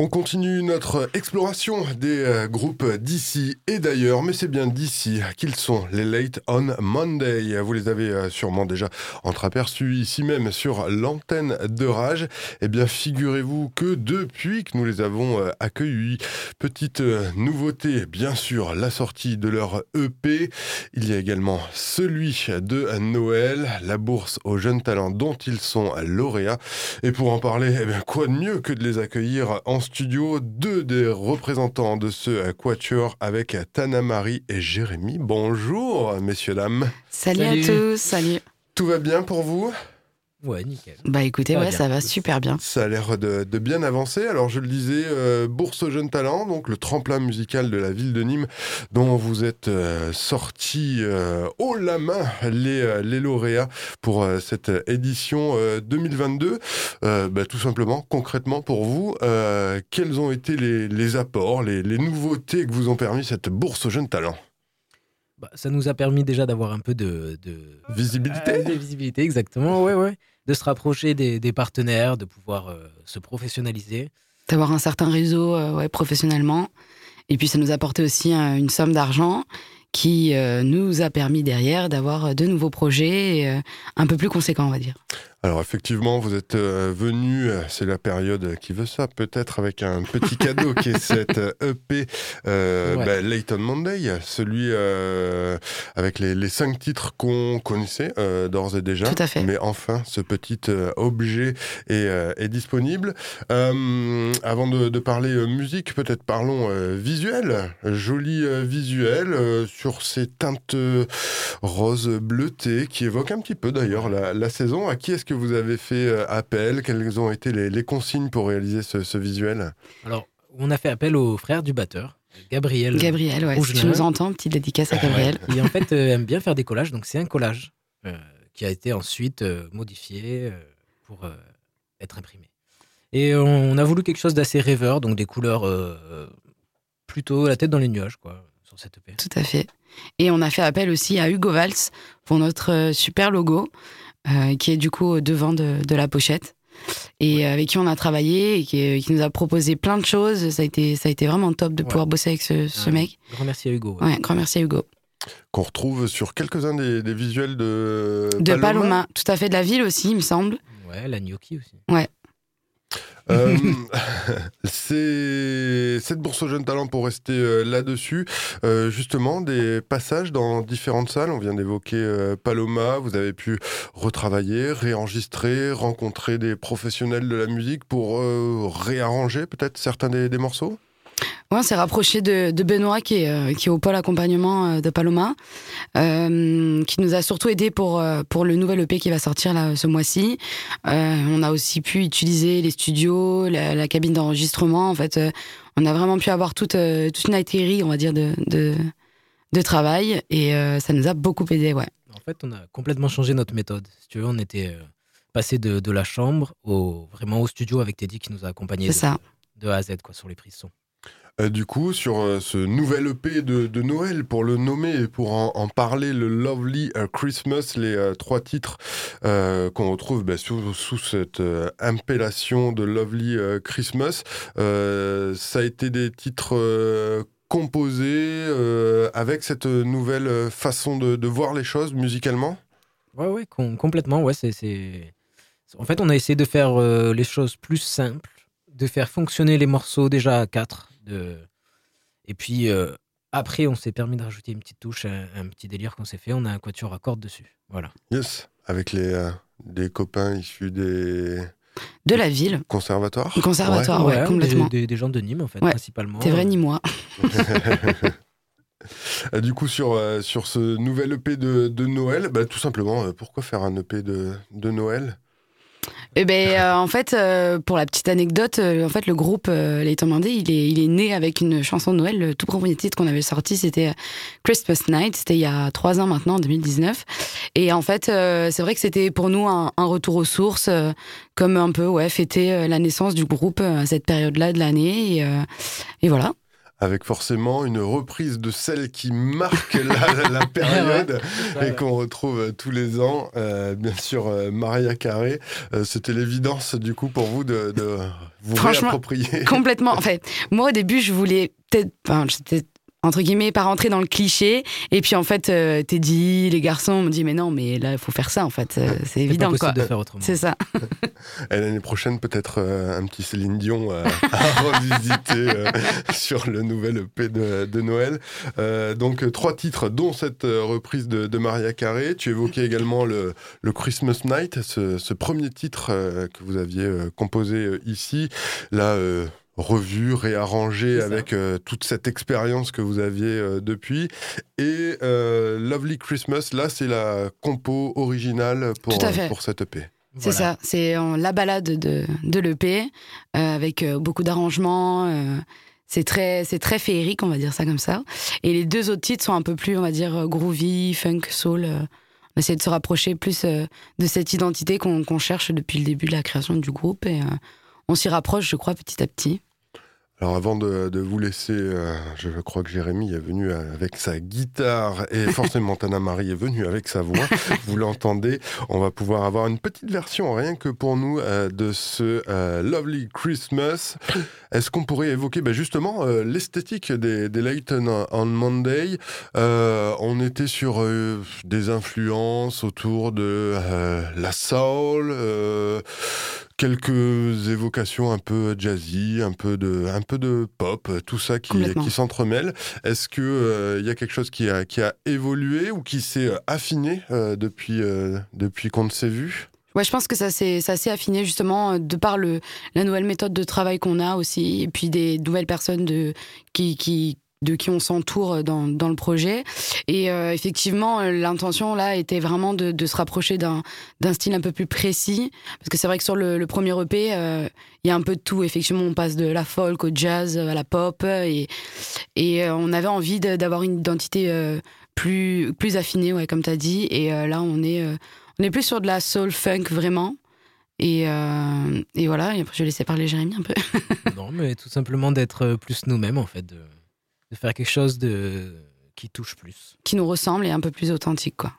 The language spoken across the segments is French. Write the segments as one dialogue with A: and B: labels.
A: On continue notre exploration des euh, groupes d'ici et d'ailleurs, mais c'est bien d'ici qu'ils sont, les Late on Monday. Vous les avez euh, sûrement déjà entreaperçus ici même sur l'antenne de Rage. Eh bien, figurez-vous que depuis que nous les avons euh, accueillis, petite nouveauté, bien sûr, la sortie de leur EP. Il y a également celui de Noël, la bourse aux jeunes talents dont ils sont lauréats. Et pour en parler, eh bien, quoi de mieux que de les accueillir en studio deux des représentants de ce quatuor avec Tana Marie et Jérémy. Bonjour, messieurs, dames.
B: Salut, à tous, salut.
A: Tout va bien pour vous?
C: Ouais, nickel.
B: Bah écoutez, ouais, ça va super bien.
A: Ça a l'air de, bien avancer. Alors je le disais, euh, Bourse aux jeunes talents, donc le tremplin musical de la ville de Nîmes, dont vous êtes euh, sortis euh, haut la main les, les lauréats pour cette édition 2022. Bah, tout simplement, concrètement pour vous, quels ont été les, apports, les, les nouveautés que vous ont permis cette Bourse aux jeunes talents
C: bah, ça nous a permis déjà d'avoir un peu de,
A: visibilité.
C: Euh, de visibilité, exactement. Ouais, ouais. De se rapprocher des, partenaires, de pouvoir euh, se professionnaliser.
B: D'avoir un certain réseau euh, ouais, professionnellement. Et puis ça nous a apporté aussi une somme d'argent qui nous a permis derrière d'avoir de nouveaux projets un peu plus conséquents, on va dire.
A: Alors effectivement, vous êtes euh, venu, euh, c'est la période qui veut ça, peut-être avec un petit cadeau qui est cette EP euh, e bah, Layton Monday, celui avec les, cinq titres qu'on connaissait d'ores et déjà.
B: Tout à fait.
A: Mais enfin, ce petit objet est, disponible. avant de, parler musique, peut-être parlons visuel. Joli visuel sur ces teintes rose bleutées qui évoquent un petit peu d'ailleurs la, la saison. À qui est-ce que vous avez fait euh, appel? Quelles ont été les, consignes pour réaliser ce, visuel?
C: Alors, on a fait appel au frère du batteur, Gabriel.
B: Gabriel, ouais. Si tu nous entends, petite dédicace à Gabriel.
C: Il en fait euh, aime bien faire des collages, donc c'est un collage euh, qui a été ensuite modifié pour être imprimé. Et on, a voulu quelque chose d'assez rêveur, donc des couleurs plutôt la tête dans les nuages, quoi, sur cette EP.
B: Tout à fait. Et on a fait appel aussi à Hugo Valls pour notre super logo. Euh, qui est du coup devant de, de la pochette et avec qui on a travaillé et qui, qui, nous a proposé plein de choses. Ça a été, ça a été vraiment top de pouvoir bosser avec ce, ce mec.
C: Grand merci à Hugo.
B: Ouais, grand merci à Hugo.
A: Qu'on retrouve sur quelques-uns des, des, visuels de,
B: de Paloma. Tout à fait, de la ville aussi, il me semble.
C: Ouais, la gnocchi aussi.
B: Ouais.
A: Euh, c'est cette bourse aux jeunes talents pour rester euh, là-dessus. Euh, justement, des passages dans différentes salles. On vient d'évoquer Paloma. Vous avez pu retravailler, réenregistrer, rencontrer des professionnels de la musique pour réarranger peut-être certains des morceaux?
B: On s'est rapproché de, Benoît, qui est, euh, qui est au pôle accompagnement euh, de Paloma, euh, qui nous a surtout aidé pour, pour le nouvel EP qui va sortir là, ce mois-ci. on a aussi pu utiliser les studios, la, cabine d'enregistrement. En fait, on a vraiment pu avoir toute, toute une artillerie, on va dire, de, de, travail. Et ça nous a beaucoup aidé, ouais.
C: En fait, on a complètement changé notre méthode. Si tu veux, on était passé de, de la chambre au, vraiment au studio avec Teddy qui nous a accompagnés.
B: Ça.
C: De A à Z, quoi, sur les prises son.
A: Euh, du coup, sur euh, ce nouvel EP de, Noël, pour le nommer et pour en, parler, le Lovely euh, Christmas, les trois titres qu'on retrouve bah, sous, cette impellation de Lovely Christmas, ça a été des titres composés avec cette nouvelle façon de, voir les choses musicalement?
C: Ouais, ouais, complètement. Ouais, En fait, on a essayé de faire les choses plus simples, de faire fonctionner les morceaux déjà à quatre et puis euh, après, on s'est permis de rajouter une petite touche, un, petit délire qu'on s'est fait. On a un quatuor à cordes dessus. Voilà.
A: Yes, avec les, euh, des copains issus des.
B: De la ville.
A: Conservatoire
B: Conservatoire, ouais, complètement.
C: Des, gens de Nîmes, en fait, principalement.
B: C'est vrai, ni moi.
A: Euh, du coup, sur, sur ce nouvel EP de, de Noël, bah, tout simplement, pourquoi faire un EP de, de Noël?
B: Eh ben, euh, en fait, euh, pour la petite anecdote, euh, en fait, le groupe Les Mandé, il est, il est né avec une chanson de Noël. Le tout premier titre qu'on avait sorti, c'était Christmas Night. C'était il y a trois ans maintenant, en 2019. Et en fait, c'est vrai que c'était pour nous un, retour aux sources, comme un peu, ouais, fêter la naissance du groupe à cette période-là de l'année. Et, et, voilà.
A: Avec forcément une reprise de celle qui marque la, période et qu'on retrouve tous les ans. Euh, bien sûr, euh, Maria Carré, euh, c'était l'évidence du coup pour vous de, vous réapproprier.
B: Complètement. En fait, moi au début, je voulais peut-être, enfin, entre guillemets, pas rentrer dans le cliché. Et puis en fait, euh, t'es dit, les garçons m'ont dit, mais non, mais là, il faut faire ça en fait. Euh, c'est évident
C: quoi. de faire autrement.
B: C'est ça.
A: L'année prochaine, peut-être euh, un petit Céline Dion à revisiter sur le nouvel EP de, Noël. donc trois titres, dont cette reprise de, Maria Carré. Tu évoquais également le, Christmas Night, ce, ce premier titre que vous aviez composé ici. Là revu, réarrangé avec euh, toute cette expérience que vous aviez euh, depuis. Et euh, Lovely Christmas, là, c'est la compo originale pour, pour cette EP.
B: C'est ça, c'est la balade de, de l'EP avec beaucoup d'arrangements. c'est très, c'est très féerique, on va dire ça comme ça. Et les deux autres titres sont un peu plus, on va dire, groovy, funk, soul. on essaie de se rapprocher plus de cette identité qu'on cherche depuis le début de la création du groupe et on s'y rapproche, je crois, petit à petit.
A: Alors avant de, vous laisser, euh, je crois que Jérémy est venu avec sa guitare et forcément Tana Marie est venue avec sa voix. vous l'entendez. On va pouvoir avoir une petite version rien que pour nous euh, de ce euh, Lovely Christmas. Est-ce qu'on pourrait évoquer ben, justement l'esthétique des, des Layton on Monday? On était sur des influences autour de la soul quelques évocations un peu jazzy, un peu de, un peu de pop, tout ça qui, qui s'entremêle. Est-ce que il euh, y a quelque chose qui a, qui a évolué ou qui s'est euh, affiné euh, depuis, depuis qu'on ne s'est vu?
B: Ouais, je pense que ça s'est affiné justement de par le, la nouvelle méthode de travail qu'on a aussi, et puis des nouvelles personnes de, qui, qui, de qui on s'entoure dans, dans, le projet. Et euh, effectivement, l'intention là était vraiment de, se rapprocher d'un style un peu plus précis. Parce que c'est vrai que sur le, premier EP, euh, il y a un peu de tout. Effectivement, on passe de la folk au jazz, à la pop. Et, et euh, on avait envie d'avoir une identité plus, plus affinée, ouais, comme tu as dit. Et là, on est, on est plus sur de la soul funk vraiment. Et, et voilà, et après je vais laisser parler Jérémy un peu.
C: non, mais tout simplement d'être plus nous-mêmes en fait. De faire quelque chose de qui touche plus.
B: Qui nous ressemble et un peu plus authentique, quoi.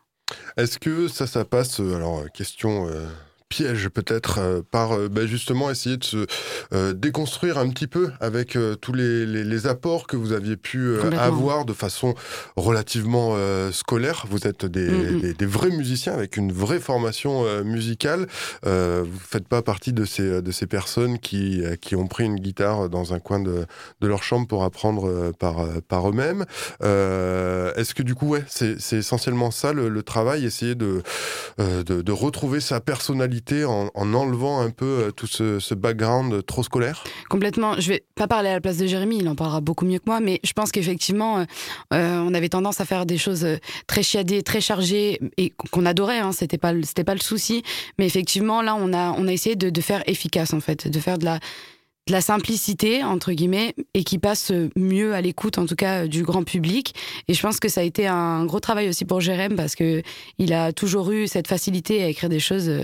A: Est-ce que ça, ça passe, euh, alors question euh, piège peut-être euh, par euh, bah, justement essayer de se euh, déconstruire un petit peu avec tous les, les, apports que vous aviez pu avoir de façon relativement scolaire. Vous êtes des, mm, mm. des, des, vrais musiciens avec une vraie formation musicale. vous faites pas partie de ces, de ces personnes qui, qui ont pris une guitare dans un coin de, de leur chambre pour apprendre par, par eux-mêmes. Est-ce que du coup, ouais, c'est essentiellement ça le, le travail, essayer de, de, de retrouver sa personnalité en, enlevant un peu euh, tout ce, background trop scolaire
B: Complètement. Je vais pas parler à la place de Jérémy, il en parlera beaucoup mieux que moi, mais je pense qu'effectivement, euh, euh, on avait tendance à faire des choses très chiadées, très chargées, et qu'on adorait, hein, c'était pas, c'était pas le souci. Mais effectivement, là, on a, on a essayé de, de faire efficace, en fait, de faire de la de la simplicité, entre guillemets, et qui passe mieux à l'écoute, en tout cas, du grand public. Et je pense que ça a été un gros travail aussi pour Jérém, parce que il a toujours eu cette facilité à écrire des choses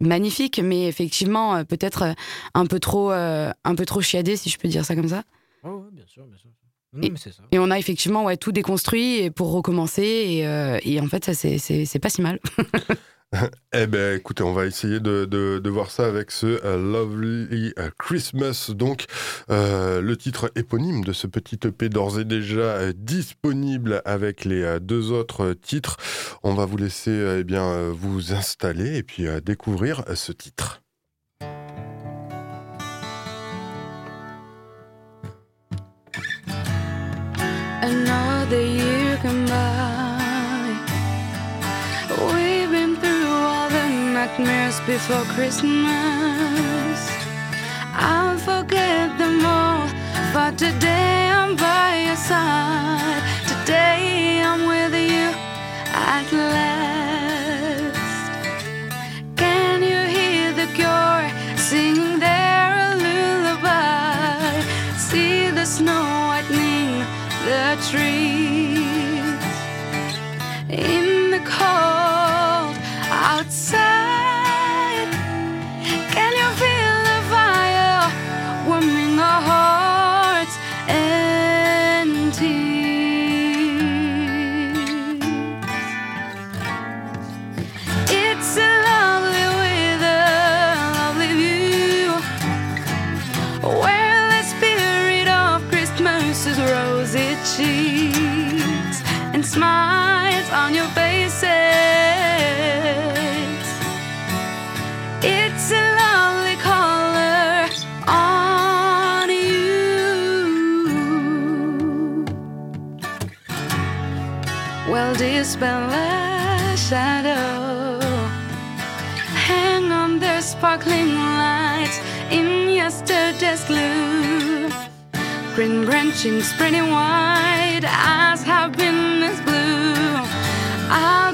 B: magnifique, mais effectivement, euh, peut-être euh, un peu trop, euh, un peu trop chiadé, si je peux dire ça comme ça.
C: Oh, bien sûr, bien sûr.
B: et, on a effectivement ouais, tout déconstruit pour recommencer, et, et en fait, ça, c'est pas si mal.
A: eh ben, écoutez, on va essayer de, voir ça avec ce euh, Lovely euh, Christmas. Donc, euh, le titre éponyme de ce petit EP d'ores et déjà disponible avec les deux autres titres. On va vous laisser eh bien vous installer et puis découvrir ce titre. Nightmares before Christmas. I'll forget them all, but today I'm by your side.
B: well the shadow. Hang on the sparkling lights in yesterday's gloom. Green branching, spreading wide, eyes have been as blue. I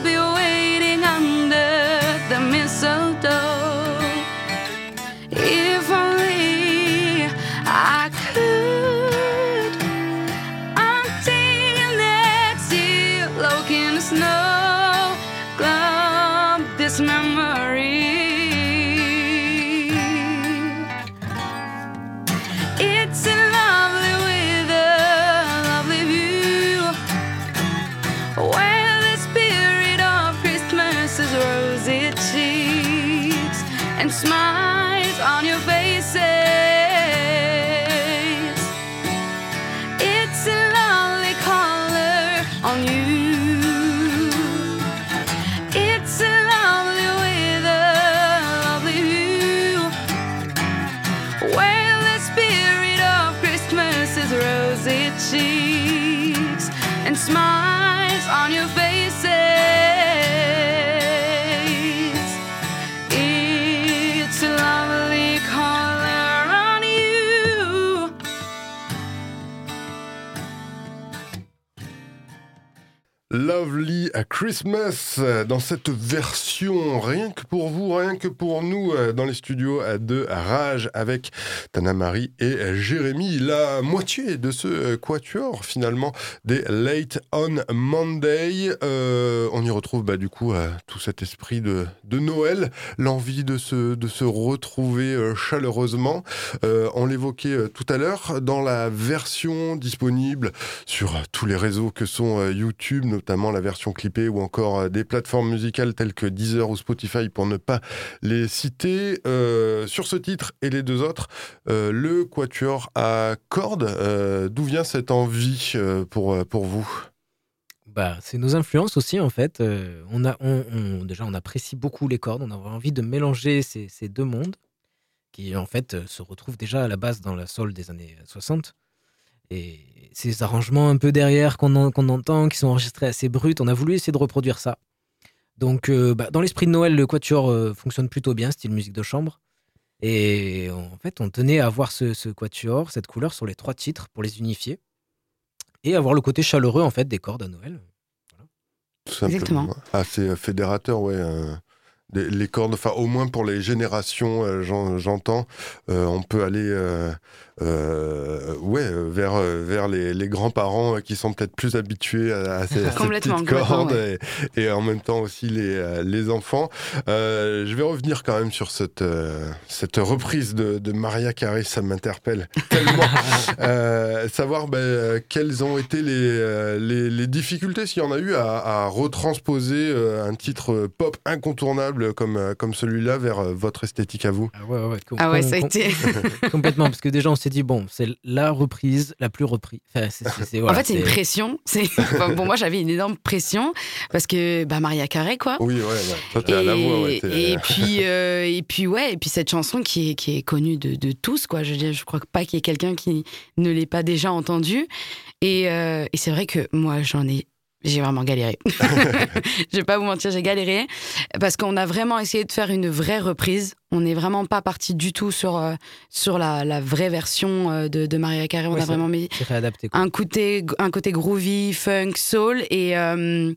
B: on you. Lovely Christmas
A: euh, dans cette version rien que pour vous, rien que pour nous euh, dans les studios euh, de Rage avec Tana Marie et Jérémy, la moitié de ce quatuor finalement des Late on Monday. On y retrouve bah, du coup tout cet esprit de, de Noël, l'envie de se, de se retrouver chaleureusement. On l'évoquait tout à l'heure dans la version disponible sur tous les réseaux que sont YouTube, notamment la version clippée ou encore euh, des plateformes musicales telles que Deezer ou Spotify pour ne pas les citer. Euh, sur ce titre et les deux autres, euh, le quatuor à cordes, d'où vient cette envie pour, pour vous?
C: Bah, c'est nos influences aussi en fait. On a, déjà, on apprécie beaucoup les cordes. On a envie de mélanger ces, deux mondes qui en fait se retrouvent déjà à la base dans la soul des années 60. Et ces arrangements un peu derrière qu'on en- qu'on entend, qui sont enregistrés assez bruts, on a voulu essayer de reproduire ça. Donc, euh, bah, dans l'esprit de Noël, le quatuor euh, fonctionne plutôt bien, style musique de chambre. Et en fait, on tenait à avoir ce, ce quatuor, cette couleur sur les trois titres pour les unifier et avoir le côté chaleureux en fait des cordes à Noël.
A: Tout simplement.
B: Exactement.
A: Ah, c'est euh, fédérateur, ouais. euh, des- les cordes, enfin, au moins pour les générations, euh, j'en- j'entends, euh, on peut aller euh, ouais, vers, vers les, les grands-parents qui sont peut-être plus habitués à, à ces, à ces
B: Complètement,
A: petites cordes et, et en même temps aussi les, les enfants. Je vais revenir quand même sur cette, cette reprise de, de Maria Carey, ça m'interpelle tellement. Savoir ben, quelles ont été les, les, les difficultés, s'il y en a eu, à, à retransposer un titre pop incontournable comme, euh, comme celui-là vers euh, votre esthétique à vous.
C: Ah ouais, ouais, com-
B: Ah ouais,
C: com-
B: ça a
C: com-
B: été.
C: complètement parce que déjà on s'est dit bon, c'est la reprise la plus reprise. Enfin, c'est- c'est- c'est- voilà,
B: en fait, c'est une pression. C'est enfin, pour moi, j'avais une énorme pression parce que bah Maria Carré, quoi.
A: Oui, ouais, ouais. Toi, t'es à la voix, ouais. t'es-
B: et puis euh, et puis ouais et puis cette chanson qui est qui est connue de, de tous quoi je veux dire, je crois pas qu'il y ait quelqu'un qui ne l'ait pas déjà entendue et, euh, et c'est vrai que moi j'en ai j'ai vraiment galéré. je vais pas vous mentir, j'ai galéré parce qu'on a vraiment essayé de faire une vraie reprise. On n'est vraiment pas parti du tout sur euh, sur la, la vraie version euh, de, de Maria Carey. On a vraiment mis un côté, un côté groovy, funk, soul, et, euh,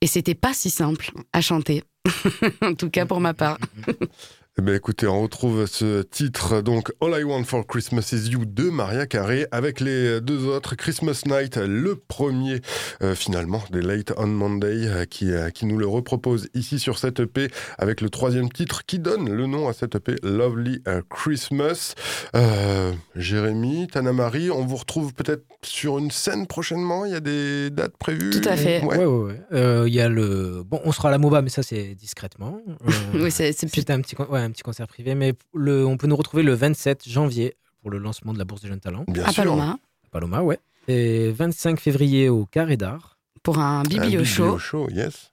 B: et c'était pas si simple à chanter. en tout cas pour ma part.
A: Eh ben, écoutez, on retrouve ce titre, donc All I Want for Christmas is You de Maria Carey, avec les deux autres, Christmas Night, le premier euh, finalement des Late on Monday, euh, qui, euh, qui nous le repropose ici sur cette EP, avec le troisième titre qui donne le nom à cette EP, Lovely Christmas. Euh, Jérémy, Tana Marie, on vous retrouve peut-être sur une scène prochainement, il y a des dates prévues?
B: Tout à fait.
A: Ouais.
C: Ouais, ouais, ouais. Euh, Il y a le. Bon, on sera à la MOBA, mais ça, c'est discrètement. Euh,
B: Oui, c'est
C: un petit, con- ouais, un petit concert privé, mais le, on peut nous retrouver le 27 janvier pour le lancement de la Bourse des Jeunes Talents.
A: Bien
B: À
A: sûr.
B: Paloma,
C: à Paloma, ouais. Et 25 février au Carré d'Art.
B: pour un
A: Un
B: biblio show.
A: biblio show, yes.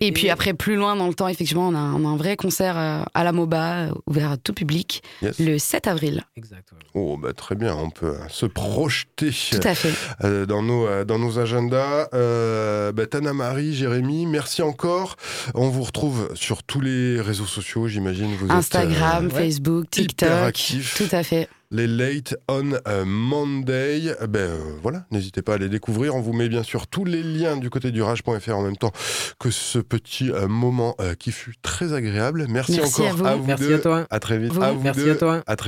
B: Et puis après, plus loin dans le temps, effectivement, on a, on a un vrai concert euh, à la MOBA, euh, ouvert à tout public,
A: yes.
B: le 7 avril.
C: Exact. ouais.
A: Oh, bah, très bien, on peut euh, se projeter
B: Tout à fait.
A: euh, dans, nos, euh, dans nos agendas. Euh, bah, Tana Marie, Jérémy, merci encore. On vous retrouve sur tous les réseaux sociaux, j'imagine. Vous êtes,
B: Instagram. Facebook,
A: hyper
B: TikTok. Tout à fait.
A: Les Late on euh, Monday. Euh, Ben euh, voilà, n'hésitez pas à les découvrir. On vous met bien sûr tous les liens du côté du rage.fr en même temps que ce petit euh, moment euh, qui fut très agréable. Merci,
B: Merci
A: encore
B: à vous.
A: vous
C: Merci
A: deux.
C: à toi.
A: À très vite.
B: Vous.
A: À vous
C: Merci
A: deux.
C: à toi.
A: À très